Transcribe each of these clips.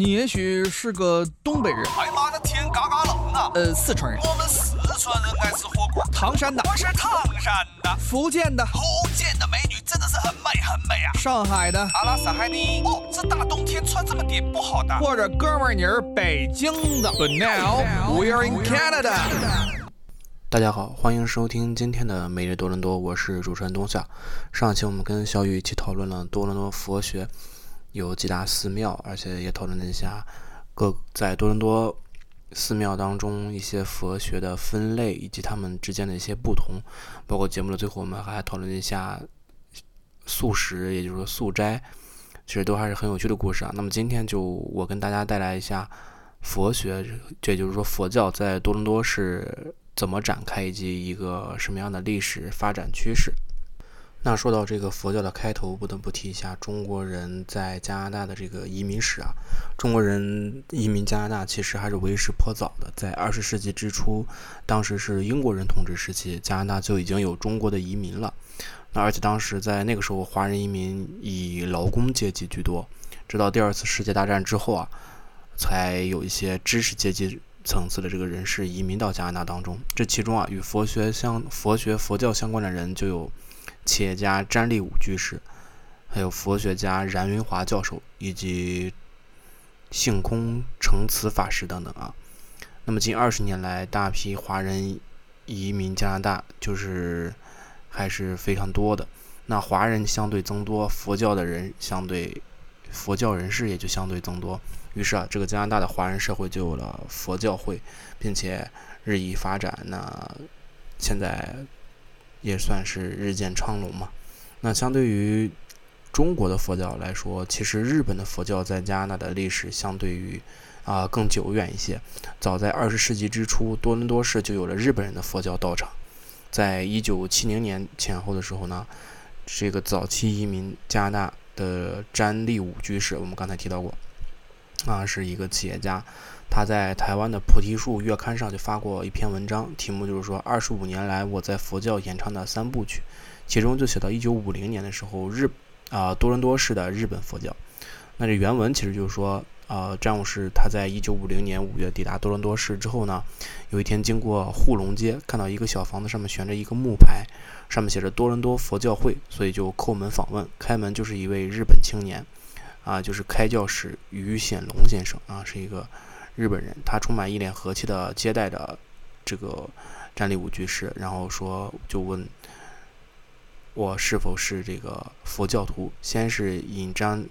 你也许是个东北人，哎妈的天嘎嘎冷啊！呃，四川人，我们四川人爱吃火锅。唐山的，我是唐山的，福建的，福建的美女真的是很美很美啊！上海的，阿拉斯海尼。哦，这大冬天穿这么点不好的。或者哥们儿你是北京的。But now we're in Canada。大家好，欢迎收听今天的每日多伦多，我是主持人东夏。上期我们跟小雨一起讨论了多伦多佛学有几大寺庙，而且也讨论了一下各在多伦多寺庙当中一些佛学的分类以及它们之间的一些不同。包括节目的最后，我们还讨论了一下素食，也就是说素斋，其实都还是很有趣的故事啊。那么今天就我跟大家带来一下佛学，这也就是说佛教在多伦多是。怎么展开以及一个什么样的历史发展趋势？那说到这个佛教的开头，不得不提一下中国人在加拿大的这个移民史啊。中国人移民加拿大其实还是为时颇早的，在二十世纪之初，当时是英国人统治时期，加拿大就已经有中国的移民了。那而且当时在那个时候，华人移民以劳工阶级居多，直到第二次世界大战之后啊，才有一些知识阶级。层次的这个人士移民到加拿大当中，这其中啊，与佛学相佛学佛教相关的人就有企业家詹立武居士，还有佛学家冉云华教授以及性空成慈法师等等啊。那么近二十年来，大批华人移民加拿大，就是还是非常多的。那华人相对增多，佛教的人相对佛教人士也就相对增多。于是啊，这个加拿大的华人社会就有了佛教会，并且日益发展。那现在也算是日渐昌隆嘛。那相对于中国的佛教来说，其实日本的佛教在加拿大的历史相对于啊更久远一些。早在二十世纪之初，多伦多市就有了日本人的佛教道场。在一九七零年前后的时候呢，这个早期移民加拿大的詹利武居士，我们刚才提到过。啊，是一个企业家，他在台湾的菩提树月刊上就发过一篇文章，题目就是说二十五年来我在佛教演唱的三部曲，其中就写到一九五零年的时候，日啊多伦多市的日本佛教。那这原文其实就是说，呃，詹姆士他在一九五零年五月抵达多伦多市之后呢，有一天经过护龙街，看到一个小房子上面悬着一个木牌，上面写着多伦多佛教会，所以就叩门访问，开门就是一位日本青年。啊，就是开教使于显龙先生啊，是一个日本人，他充满一脸和气的接待的这个战立武居士，然后说就问我是否是这个佛教徒，先是引詹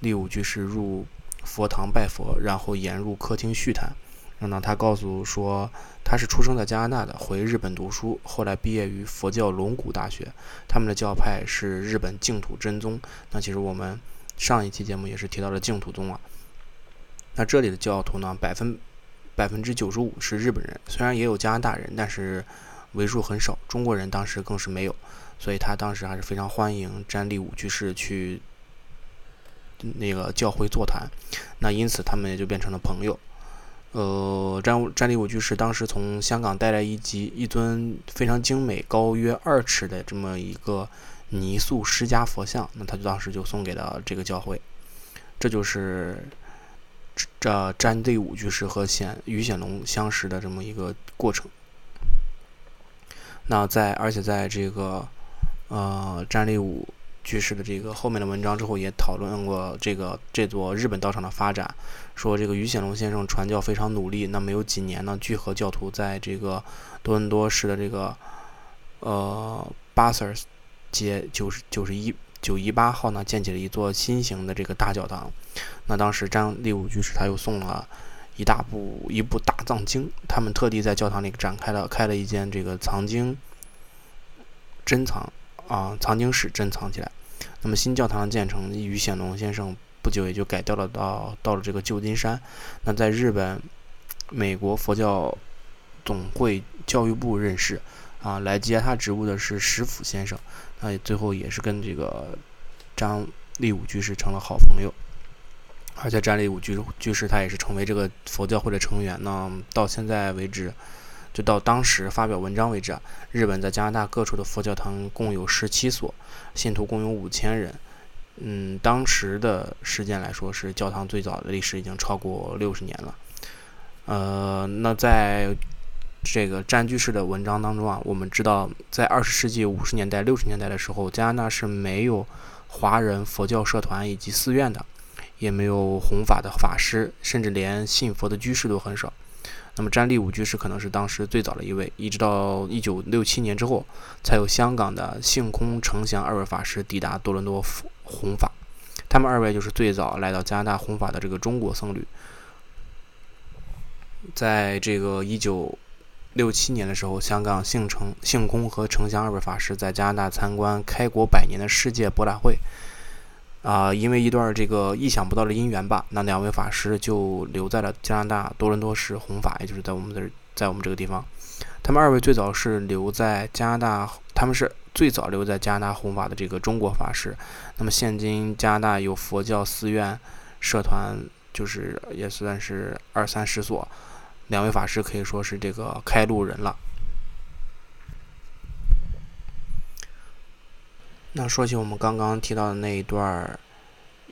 立武居士入佛堂拜佛，然后沿入客厅叙谈，然后他告诉说他是出生在加拿大的，回日本读书，后来毕业于佛教龙谷大学，他们的教派是日本净土真宗。那其实我们。上一期节目也是提到了净土宗啊，那这里的教徒呢，百分百分之九十五是日本人，虽然也有加拿大人，但是为数很少。中国人当时更是没有，所以他当时还是非常欢迎詹利武居士去那个教会座谈，那因此他们也就变成了朋友。呃，詹詹利武居士当时从香港带来一集一尊非常精美、高约二尺的这么一个。泥塑释迦佛像，那他就当时就送给了这个教会，这就是这詹立武居士和显于显龙相识的这么一个过程。那在而且在这个呃詹立武居士的这个后面的文章之后，也讨论过这个这座日本道场的发展，说这个于显龙先生传教非常努力，那没有几年呢，聚合教徒在这个多伦多市的这个呃巴塞尔。街九十九十一九一八号呢，建起了一座新型的这个大教堂。那当时张立武居士他又送了一大部一部大藏经，他们特地在教堂里展开了开了一间这个藏经珍藏啊藏经室珍藏起来。那么新教堂的建成，于显龙先生不久也就改掉了到到了这个旧金山。那在日本、美国佛教总会教育部认识啊，来接他职务的是石府先生。那最后也是跟这个张立武居士成了好朋友，而且张立武居居士他也是成为这个佛教会的成员。呢到现在为止，就到当时发表文章为止，日本在加拿大各处的佛教堂共有十七所，信徒共有五千人。嗯，当时的时间来说，是教堂最早的历史已经超过六十年了。呃，那在这个占据式的文章当中啊，我们知道，在二十世纪五十年代、六十年代的时候，加拿大是没有华人佛教社团以及寺院的，也没有弘法的法师，甚至连信佛的居士都很少。那么詹利武居士可能是当时最早的一位，一直到一九六七年之后，才有香港的性空成祥二位法师抵达多伦多弘法。他们二位就是最早来到加拿大弘法的这个中国僧侣。在这个一九六七年的时候，香港性成性空和成祥二位法师在加拿大参观开国百年的世界博览会。啊，因为一段这个意想不到的姻缘吧，那两位法师就留在了加拿大多伦多市弘法，也就是在我们的在我们这个地方。他们二位最早是留在加拿大，他们是最早留在加拿大弘法的这个中国法师。那么现今加拿大有佛教寺院社团，就是也算是二三十所，两位法师可以说是这个开路人了。那说起我们刚刚提到的那一段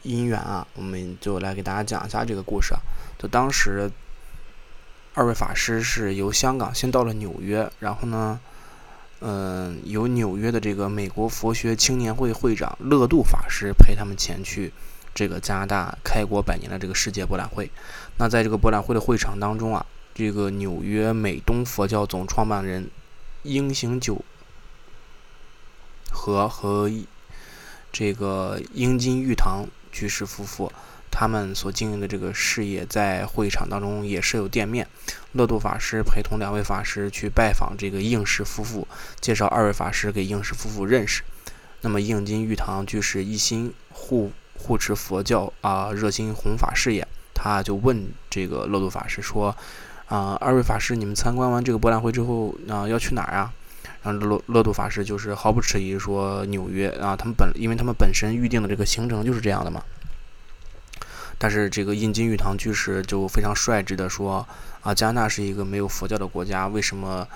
姻缘啊，我们就来给大家讲一下这个故事啊。就当时二位法师是由香港先到了纽约，然后呢，嗯，由纽约的这个美国佛学青年会会长乐度法师陪他们前去这个加拿大开国百年的这个世界博览会。那在这个博览会的会场当中啊，这个纽约美东佛教总创办人英行九。和和这个英金玉堂居士夫妇，他们所经营的这个事业，在会场当中也设有店面。乐度法师陪同两位法师去拜访这个应氏夫妇，介绍二位法师给应氏夫妇认识。那么应金玉堂居士一心护护持佛教啊，热心弘法事业，他就问这个乐度法师说：“啊，二位法师，你们参观完这个博览会之后，啊，要去哪儿啊？”然后乐乐度法师就是毫不迟疑说纽约啊，他们本因为他们本身预定的这个行程就是这样的嘛。但是这个印金玉堂居士就非常率直的说啊，加拿大是一个没有佛教的国家，为什么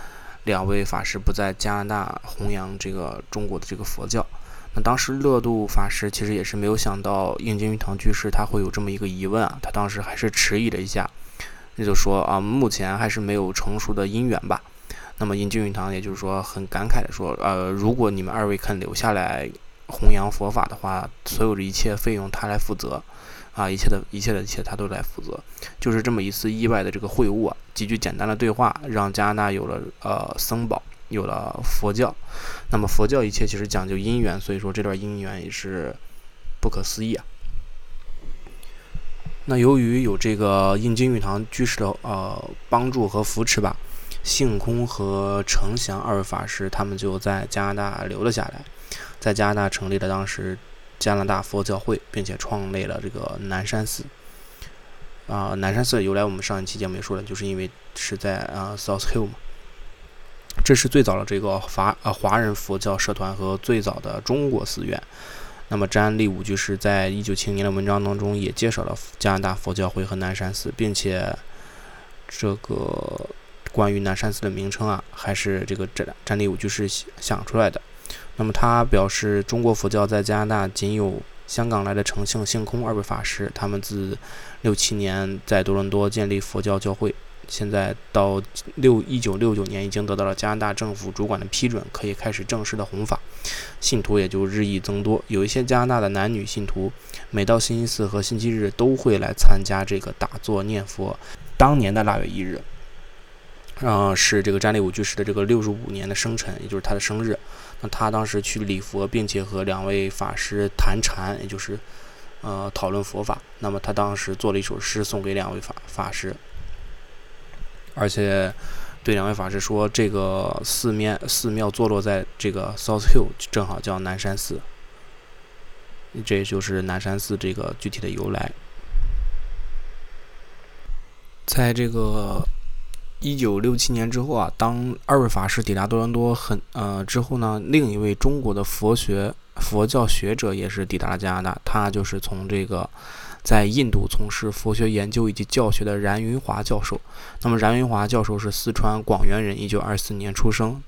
两位法师不在加拿大弘扬这个中国的这个佛教？那当时乐度法师其实也是没有想到印金玉堂居士他会有这么一个疑问啊，他当时还是迟疑了一下，那就说啊，目前还是没有成熟的因缘吧。那么，印金玉堂也就是说很感慨的说，呃，如果你们二位肯留下来弘扬佛法的话，所有的一切费用他来负责，啊，一切的一切的一切他都来负责。就是这么一次意外的这个会晤啊，几句简单的对话，让加拿大有了呃僧宝，有了佛教。那么佛教一切其实讲究因缘，所以说这段因缘也是不可思议啊。那由于有这个印金玉堂居士的呃帮助和扶持吧。性空和成祥二位法师，他们就在加拿大留了下来，在加拿大成立了当时加拿大佛教会，并且创立了这个南山寺。啊，南山寺由来，我们上一期节目也说了，就是因为是在啊 South Hill 嘛。这是最早的这个华呃华人佛教社团和最早的中国寺院。那么詹利武居士在一九七零年的文章当中也介绍了加拿大佛教会和南山寺，并且这个。关于南山寺的名称啊，还是这个詹詹利武居士想出来的。那么他表示，中国佛教在加拿大仅有香港来的诚信性空二位法师，他们自六七年在多伦多建立佛教教会，现在到六一九六九年已经得到了加拿大政府主管的批准，可以开始正式的弘法，信徒也就日益增多。有一些加拿大的男女信徒，每到星期四和星期日都会来参加这个打坐念佛。当年的腊月一日。啊，是这个詹利武居士的这个六十五年的生辰，也就是他的生日。那他当时去礼佛，并且和两位法师谈禅，也就是呃讨论佛法。那么他当时做了一首诗送给两位法法师，而且对两位法师说，这个寺面寺庙坐落在这个 South Hill，正好叫南山寺。这就是南山寺这个具体的由来，在这个。一九六七年之后啊，当二位法师抵达多伦多很呃之后呢，另一位中国的佛学佛教学者也是抵达了加拿大。他就是从这个在印度从事佛学研究以及教学的冉云华教授。那么冉云华教授是四川广元人，一九二四年出生，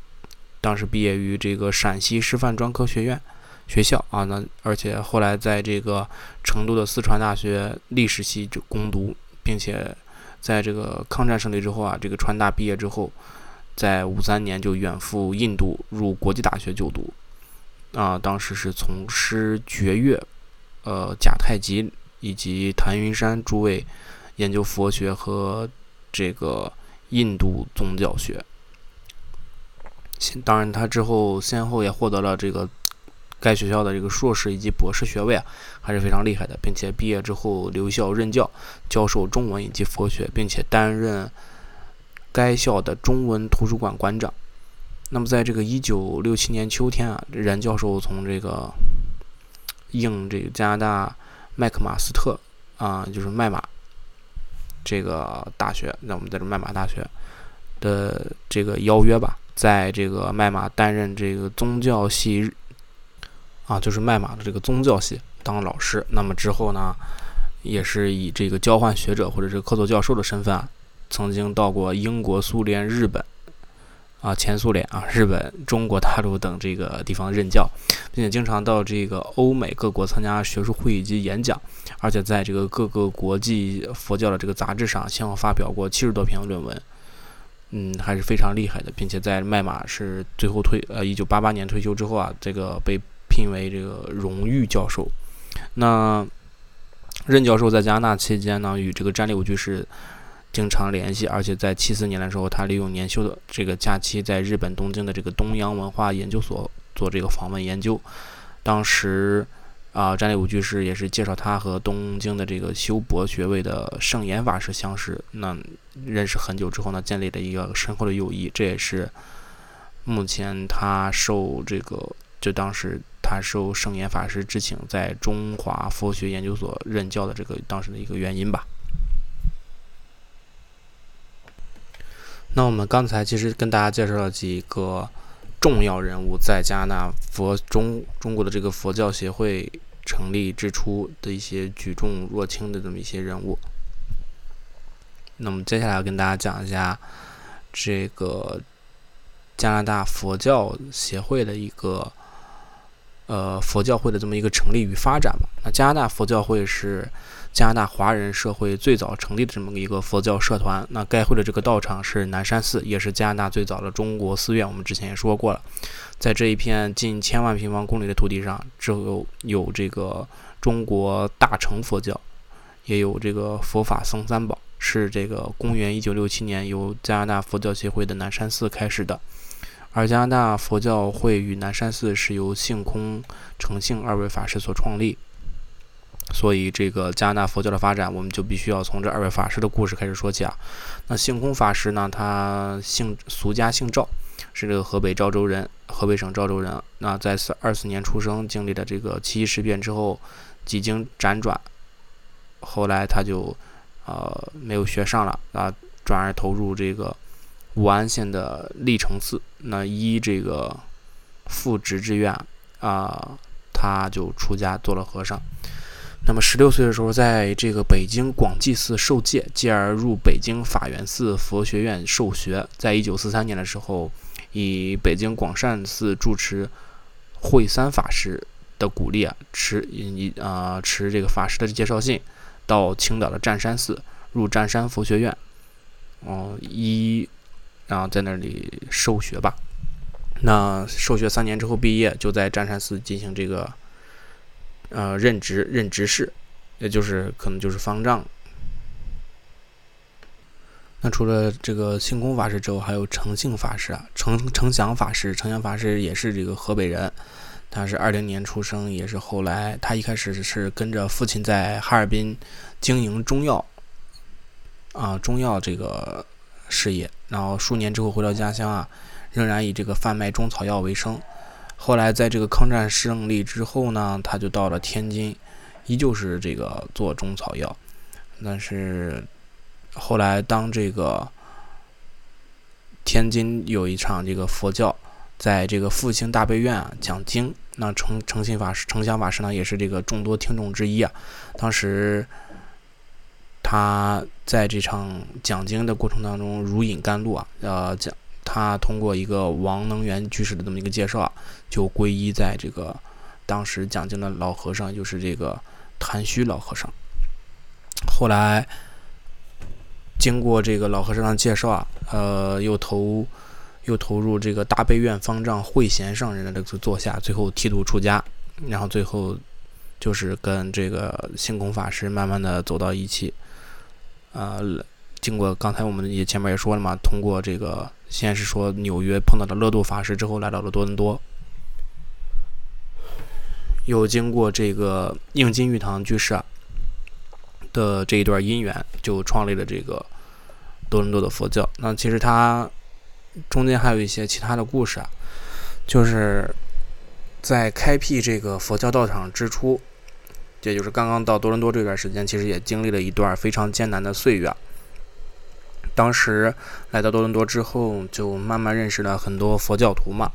当时毕业于这个陕西师范专科学院学校啊。那而且后来在这个成都的四川大学历史系就攻读，并且在这个抗战胜利之后啊，这个川大毕业之后，在五三年就远赴印度入国际大学就读啊。当时是从师觉月、呃贾太极以及谭云山诸位研究佛学和这个印度宗教学。当然，他之后先后也获得了这个该学校的这个硕士以及博士学位啊，还是非常厉害的，并且毕业之后留校任教，教授中文以及佛学，并且担任该校的中文图书馆馆长。那么，在这个一九六七年秋天啊，任教授从这个应这个加拿大麦克马斯特啊，就是麦马这个大学，那我们在这麦马大学的这个邀约吧。在这个麦马担任这个宗教系啊，就是麦马的这个宗教系当老师。那么之后呢，也是以这个交换学者或者是客座教授的身份啊，曾经到过英国、苏联、日本啊、前苏联啊、日本、中国大陆等这个地方任教，并且经常到这个欧美各国参加学术会议及演讲，而且在这个各个国际佛教的这个杂志上，先后发表过七十多篇论文。嗯，还是非常厉害的，并且在麦马是最后退呃，一九八八年退休之后啊，这个被聘为这个荣誉教授。那任教授在加拿大期间呢，与这个詹利武居士经常联系，而且在七四年的时候，他利用年休的这个假期，在日本东京的这个东洋文化研究所做这个访问研究，当时。啊，占利武居士也是介绍他和东京的这个修博学位的圣严法师相识，那认识很久之后呢，建立了一个深厚的友谊。这也是目前他受这个，就当时他受圣严法师之请，在中华佛学研究所任教的这个当时的一个原因吧。那我们刚才其实跟大家介绍了几个。重要人物在加拿大佛中中国的这个佛教协会成立之初的一些举重若轻的这么一些人物。那么接下来跟大家讲一下这个加拿大佛教协会的一个呃佛教会的这么一个成立与发展吧。那加拿大佛教会是。加拿大华人社会最早成立的这么一个佛教社团，那该会的这个道场是南山寺，也是加拿大最早的中国寺院。我们之前也说过了，在这一片近千万平方公里的土地上，只有有这个中国大乘佛教，也有这个佛法僧三宝，是这个公元一九六七年由加拿大佛教协会的南山寺开始的，而加拿大佛教会与南山寺是由性空、成性二位法师所创立。所以，这个加拿大佛教的发展，我们就必须要从这二位法师的故事开始说起啊。那性空法师呢，他姓俗家姓赵，是这个河北赵州人，河北省赵州人。那在四二四年出生，经历了这个七七事变之后，几经辗转，后来他就呃没有学上了啊，转而投入这个武安县的历城寺。那依这个父执之愿啊，他就出家做了和尚。那么十六岁的时候，在这个北京广济寺受戒，继而入北京法源寺佛学院受学。在一九四三年的时候，以北京广善寺住持慧三法师的鼓励啊，持以啊持这个法师的介绍信，到青岛的湛山寺入湛山佛学院，哦一，然后在那里受学吧。那受学三年之后毕业，就在湛山寺进行这个。呃，任职任职事，也就是可能就是方丈。那除了这个性空法师之后，还有诚信法师啊，成成祥法师。成祥法师也是这个河北人，他是二零年出生，也是后来他一开始是跟着父亲在哈尔滨经营中药啊中药这个事业，然后数年之后回到家乡啊，仍然以这个贩卖中草药为生。后来，在这个抗战胜利之后呢，他就到了天津，依旧是这个做中草药。但是后来，当这个天津有一场这个佛教，在这个复兴大悲院啊讲经，那诚诚信法师、诚祥法师呢，也是这个众多听众之一啊。当时他在这场讲经的过程当中，如饮甘露啊，呃讲。他通过一个王能源居士的这么一个介绍啊，就皈依在这个当时讲经的老和尚就是这个谭虚老和尚。后来经过这个老和尚的介绍啊，呃，又投又投入这个大悲院方丈慧贤上人的这个座下，最后剃度出家，然后最后就是跟这个星空法师慢慢的走到一起，呃，经过刚才我们也前面也说了嘛，通过这个先是说纽约碰到了乐度法师之后，来到了多伦多。又经过这个应金玉堂居士啊的这一段姻缘，就创立了这个多伦多的佛教。那其实它中间还有一些其他的故事啊，就是在开辟这个佛教道场之初，也就是刚刚到多伦多这段时间，其实也经历了一段非常艰难的岁月。当时来到多伦多之后，就慢慢认识了很多佛教徒嘛。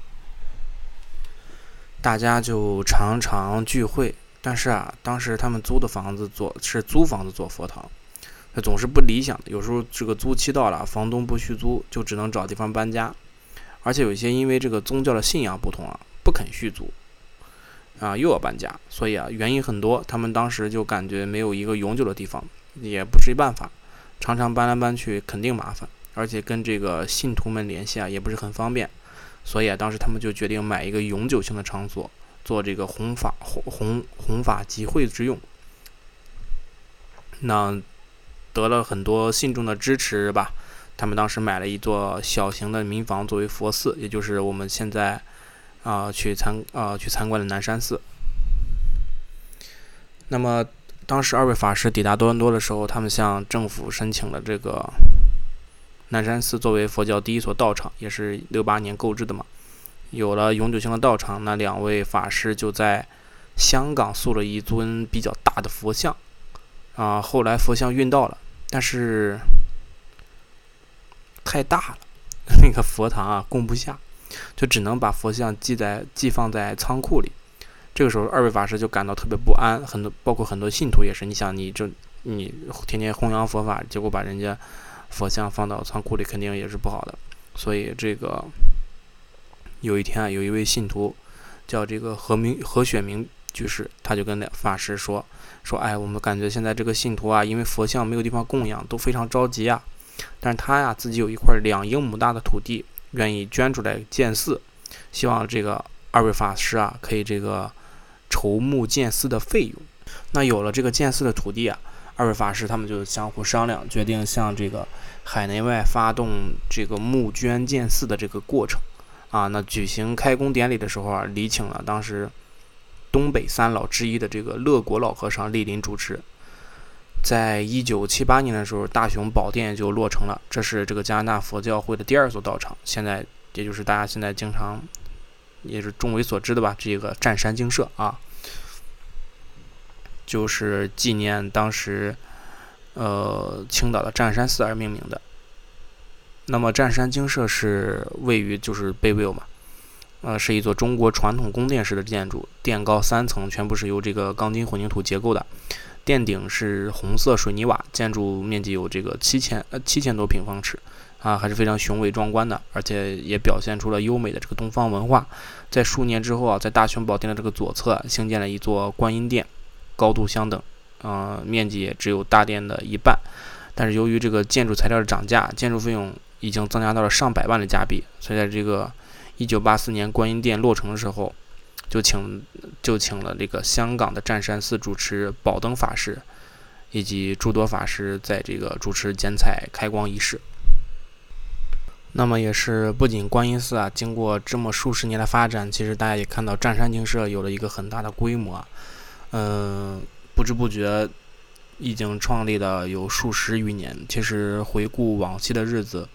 大家就常常聚会，但是啊，当时他们租的房子做是租房子做佛堂，那总是不理想的。有时候这个租期到了，房东不续租，就只能找地方搬家。而且有一些因为这个宗教的信仰不同啊，不肯续租，啊又要搬家。所以啊，原因很多。他们当时就感觉没有一个永久的地方，也不是一办法，常常搬来搬去肯定麻烦，而且跟这个信徒们联系啊也不是很方便。所以啊，当时他们就决定买一个永久性的场所，做这个弘法弘弘弘法集会之用。那得了很多信众的支持吧，他们当时买了一座小型的民房作为佛寺，也就是我们现在啊去参啊去参观的南山寺。那么当时二位法师抵达多伦多的时候，他们向政府申请了这个。南山寺作为佛教第一所道场，也是六八年购置的嘛。有了永久性的道场，那两位法师就在香港塑了一尊比较大的佛像。啊，后来佛像运到了，但是太大了，那个佛堂啊供不下，就只能把佛像寄在寄放在仓库里。这个时候，二位法师就感到特别不安，很多包括很多信徒也是。你想，你这你天天弘扬佛法，结果把人家。佛像放到仓库里肯定也是不好的，所以这个有一天啊，有一位信徒叫这个何明何雪明居士，他就跟法师说说，哎，我们感觉现在这个信徒啊，因为佛像没有地方供养，都非常着急啊。但是他呀自己有一块两英亩大的土地，愿意捐出来建寺，希望这个二位法师啊可以这个筹募建寺的费用。那有了这个建寺的土地啊。二位法师他们就相互商量，决定向这个海内外发动这个募捐建寺的这个过程。啊，那举行开工典礼的时候啊，礼请了当时东北三老之一的这个乐国老和尚莅临主持。在一九七八年的时候，大雄宝殿就落成了，这是这个加拿大佛教会的第二座道场。现在也就是大家现在经常也是众为所知的吧，这个湛山精舍啊。就是纪念当时，呃，青岛的湛山寺而命名的。那么湛山精舍是位于就是贝维嘛，呃，是一座中国传统宫殿式的建筑，殿高三层，全部是由这个钢筋混凝土结构的，殿顶是红色水泥瓦，建筑面积有这个七千呃七千多平方尺，啊，还是非常雄伟壮观的，而且也表现出了优美的这个东方文化。在数年之后啊，在大雄宝殿的这个左侧兴建了一座观音殿。高度相等，呃，面积也只有大殿的一半，但是由于这个建筑材料的涨价，建筑费用已经增加到了上百万的加币，所以在这个1984年观音殿落成的时候，就请就请了这个香港的湛山寺主持宝灯法师，以及诸多法师在这个主持剪彩开光仪式。那么也是不仅观音寺啊，经过这么数十年的发展，其实大家也看到湛山精舍有了一个很大的规模啊。嗯，不知不觉已经创立了有数十余年。其实回顾往昔的日子，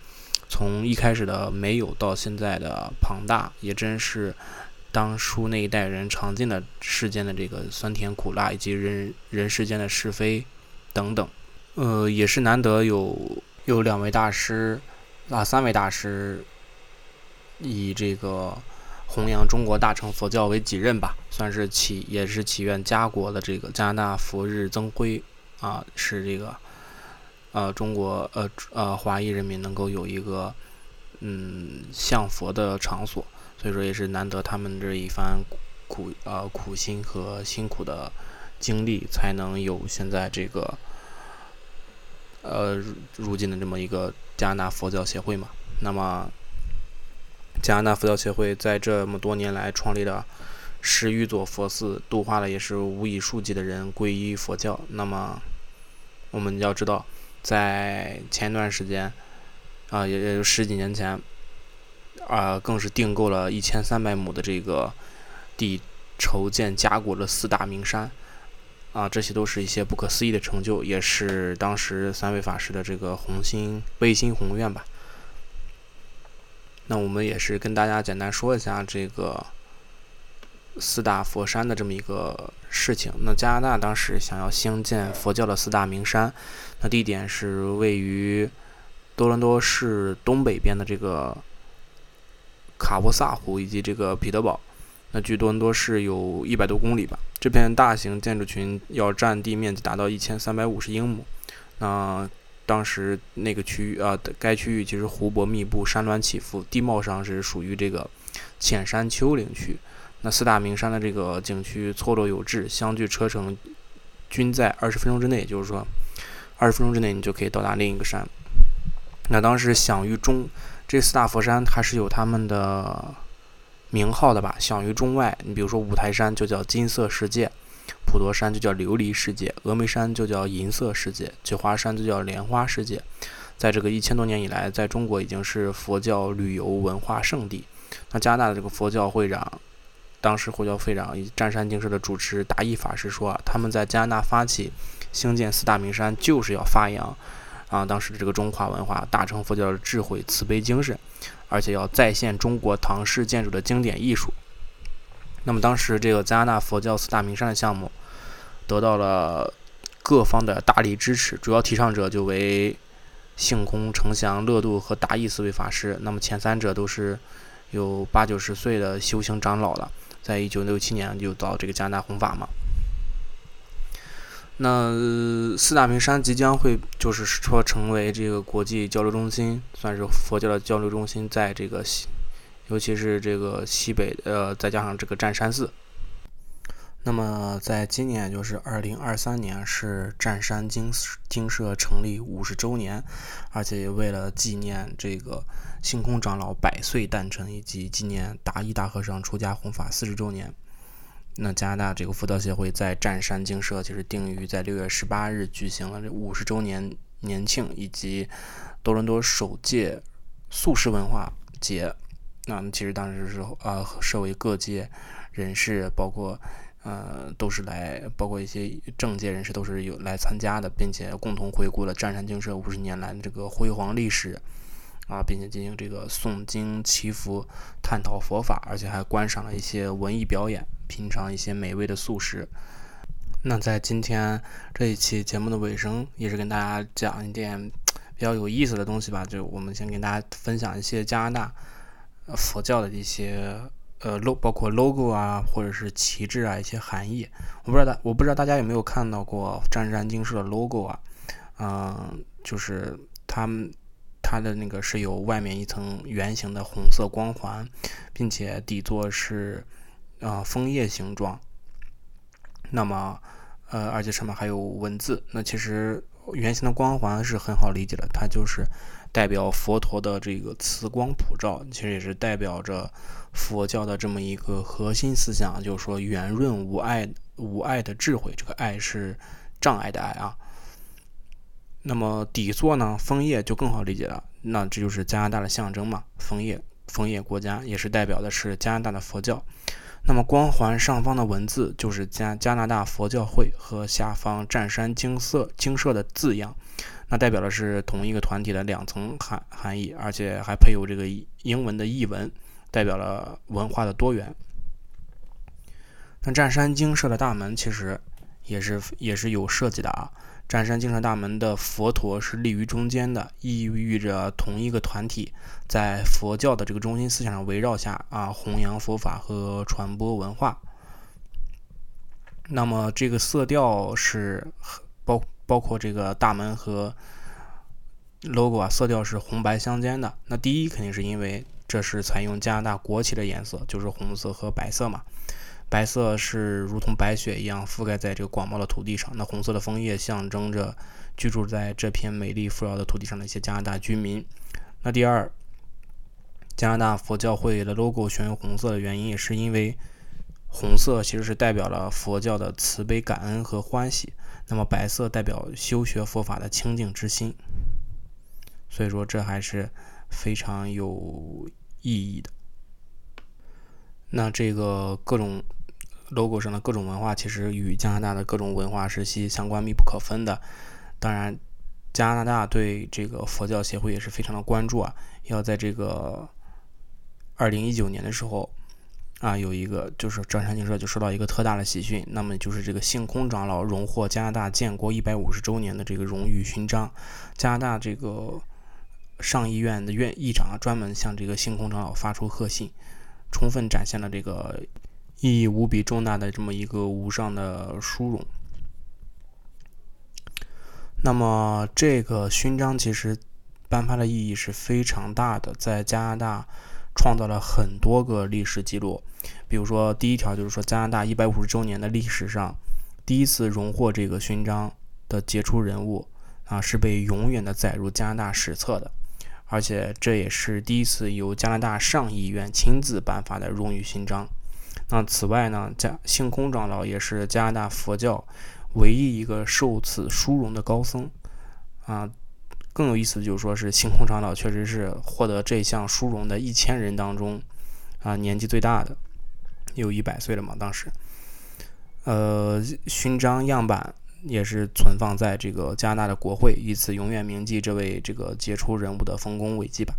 从一开始的没有到现在的庞大，也真是当初那一代人尝尽了世间的这个酸甜苦辣，以及人人世间的是非等等。呃，也是难得有有两位大师啊，三位大师以这个。弘扬中国大乘佛教为己任吧，算是祈也是祈愿家国的这个加拿大佛日增辉啊，使这个呃中国呃呃华裔人民能够有一个嗯向佛的场所，所以说也是难得他们这一番苦呃苦心和辛苦的经历，才能有现在这个呃如今的这么一个加拿大佛教协会嘛。那么加拿大佛教协会在这么多年来创立了十余座佛寺，度化了也是无以数计的人皈依佛教。那么我们要知道，在前段时间啊，也也就十几年前。啊，更是订购了一千三百亩的这个地，筹建甲骨的四大名山，啊，这些都是一些不可思议的成就，也是当时三位法师的这个宏心、微心宏愿吧。那我们也是跟大家简单说一下这个四大佛山的这么一个事情。那加拿大当时想要兴建佛教的四大名山，那地点是位于多伦多市东北边的这个。卡布萨湖以及这个彼得堡，那距多伦多市有一百多公里吧。这片大型建筑群要占地面积达到一千三百五十英亩。那当时那个区域啊，该区域其实湖泊密布，山峦起伏，地貌上是属于这个浅山丘陵区。那四大名山的这个景区错落有致，相距车程均在二十分钟之内，就是说，二十分钟之内你就可以到达另一个山。那当时享誉中。这四大佛山它是有他们的名号的吧？享于中外。你比如说五台山就叫金色世界，普陀山就叫琉璃世界，峨眉山就叫银色世界，九华山就叫莲花世界。在这个一千多年以来，在中国已经是佛教旅游文化圣地。那加拿大的这个佛教会长，当时佛教会长以占山精舍的主持达义法师说啊，他们在加拿大发起兴建四大名山，就是要发扬。啊，当时的这个中华文化、大乘佛教的智慧、慈悲精神，而且要再现中国唐式建筑的经典艺术。那么，当时这个加拿大佛教四大名山的项目得到了各方的大力支持，主要提倡者就为性空、成祥、乐度和达义四位法师。那么前三者都是有八九十岁的修行长老了，在一九六七年就到这个加拿大弘法嘛。那四大名山即将会就是说成为这个国际交流中心，算是佛教的交流中心，在这个西，尤其是这个西北，呃，再加上这个占山寺。那么在今年，就是二零二三年，是占山精精舍成立五十周年，而且也为了纪念这个星空长老百岁诞辰，以及纪念达一大和尚出家弘法四十周年。那加拿大这个佛教协会在占山精舍，其实定于在六月十八日举行了这五十周年年庆，以及多伦多首届素食文化节。那其实当时是呃，社会各界人士，包括呃，都是来，包括一些政界人士都是有来参加的，并且共同回顾了占山精舍五十年来的这个辉煌历史啊，并且进行这个诵经祈福、探讨佛法，而且还观赏了一些文艺表演。品尝一些美味的素食。那在今天这一期节目的尾声，也是跟大家讲一点比较有意思的东西吧。就我们先跟大家分享一些加拿大佛教的一些呃 logo，包括 logo 啊，或者是旗帜啊一些含义。我不知道大我不知道大家有没有看到过占山经社的 logo 啊？嗯，就是他们它的那个是有外面一层圆形的红色光环，并且底座是。啊，枫叶形状。那么，呃，而且上面还有文字。那其实圆形的光环是很好理解的，它就是代表佛陀的这个慈光普照，其实也是代表着佛教的这么一个核心思想，就是说圆润无碍、无碍的智慧。这个爱是障碍的爱啊。那么底座呢，枫叶就更好理解了。那这就是加拿大的象征嘛，枫叶，枫叶国家也是代表的是加拿大的佛教。那么光环上方的文字就是加加拿大佛教会和下方占山精色精舍的字样，那代表的是同一个团体的两层含含义，而且还配有这个英文的译文，代表了文化的多元。那占山精舍的大门其实也是也是有设计的啊。占山精舍大门的佛陀是立于中间的，意喻着同一个团体在佛教的这个中心思想上围绕下啊，弘扬佛法和传播文化。那么这个色调是包包括这个大门和 logo 啊，色调是红白相间的。那第一肯定是因为这是采用加拿大国旗的颜色，就是红色和白色嘛。白色是如同白雪一样覆盖在这个广袤的土地上，那红色的枫叶象征着居住在这片美丽富饶的土地上的一些加拿大居民。那第二，加拿大佛教会的 logo 选用红色的原因，也是因为红色其实是代表了佛教的慈悲、感恩和欢喜，那么白色代表修学佛法的清净之心。所以说，这还是非常有意义的。那这个各种。Logo 上的各种文化其实与加拿大的各种文化是息息相关、密不可分的。当然，加拿大对这个佛教协会也是非常的关注啊。要在这个二零一九年的时候啊，有一个就是张山经社就收到一个特大的喜讯，那么就是这个性空长老荣获加拿大建国一百五十周年的这个荣誉勋章。加拿大这个上议院的院议长啊专门向这个性空长老发出贺信，充分展现了这个。意义无比重大的这么一个无上的殊荣。那么，这个勋章其实颁发的意义是非常大的，在加拿大创造了很多个历史记录。比如说，第一条就是说，加拿大一百五十周年的历史上，第一次荣获这个勋章的杰出人物啊，是被永远的载入加拿大史册的，而且这也是第一次由加拿大上议院亲自颁发的荣誉勋章。那此外呢，加星空长老也是加拿大佛教唯一一个受此殊荣的高僧啊。更有意思的就是说是星空长老确实是获得这项殊荣的一千人当中啊年纪最大的，有一百岁了嘛当时。呃，勋章样板也是存放在这个加拿大的国会，以此永远铭记这位这个杰出人物的丰功伟绩吧。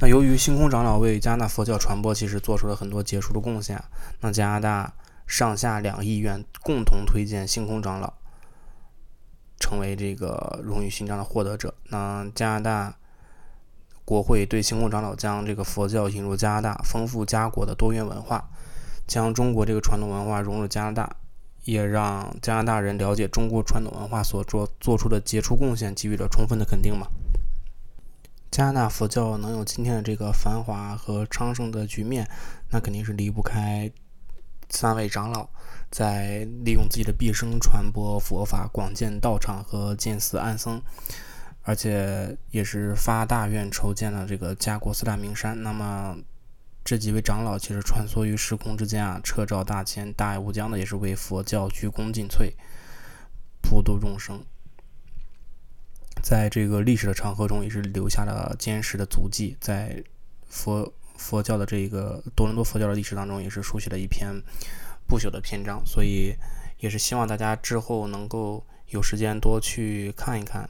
那由于星空长老为加拿大佛教传播其实做出了很多杰出的贡献，那加拿大上下两议院共同推荐星空长老成为这个荣誉勋章的获得者。那加拿大国会对星空长老将这个佛教引入加拿大，丰富家国的多元文化，将中国这个传统文化融入加拿大，也让加拿大人了解中国传统文化所做做出的杰出贡献，给予了充分的肯定嘛。加拿大佛教能有今天的这个繁华和昌盛的局面，那肯定是离不开三位长老在利用自己的毕生传播佛法、广建道场和建寺安僧，而且也是发大愿筹建了这个家国四大名山。那么这几位长老其实穿梭于时空之间啊，彻照大千、大爱无疆的，也是为佛教鞠躬尽瘁、普度众生。在这个历史的长河中，也是留下了坚实的足迹。在佛佛教的这个多伦多佛教的历史当中，也是书写了一篇不朽的篇章。所以，也是希望大家之后能够有时间多去看一看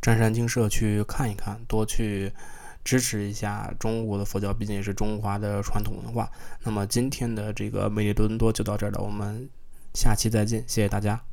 占山精舍，去看一看，多去支持一下中国的佛教，毕竟也是中华的传统文化。那么，今天的这个美丽多伦多就到这儿了，我们下期再见，谢谢大家。